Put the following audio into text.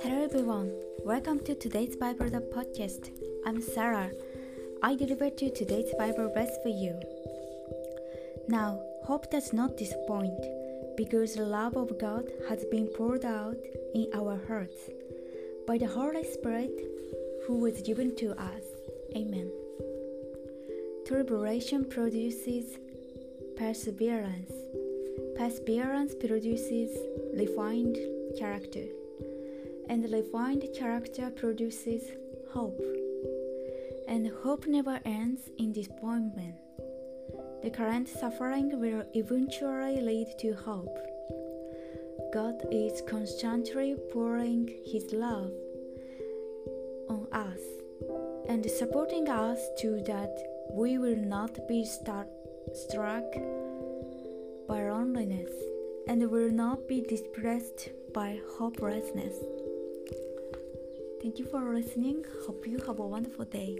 Hello everyone, welcome to today's Bible the podcast. I'm Sarah. I deliver to today's Bible verse for you. Now, hope does not disappoint, because the love of God has been poured out in our hearts by the Holy Spirit who was given to us. Amen. Tribulation produces perseverance. Perseverance produces refined character and refined character produces hope. And hope never ends in disappointment. The current suffering will eventually lead to hope. God is constantly pouring His love on us and supporting us to that we will not be start, struck by loneliness and will not be depressed by hopelessness. Thank you for listening. Hope you have a wonderful day.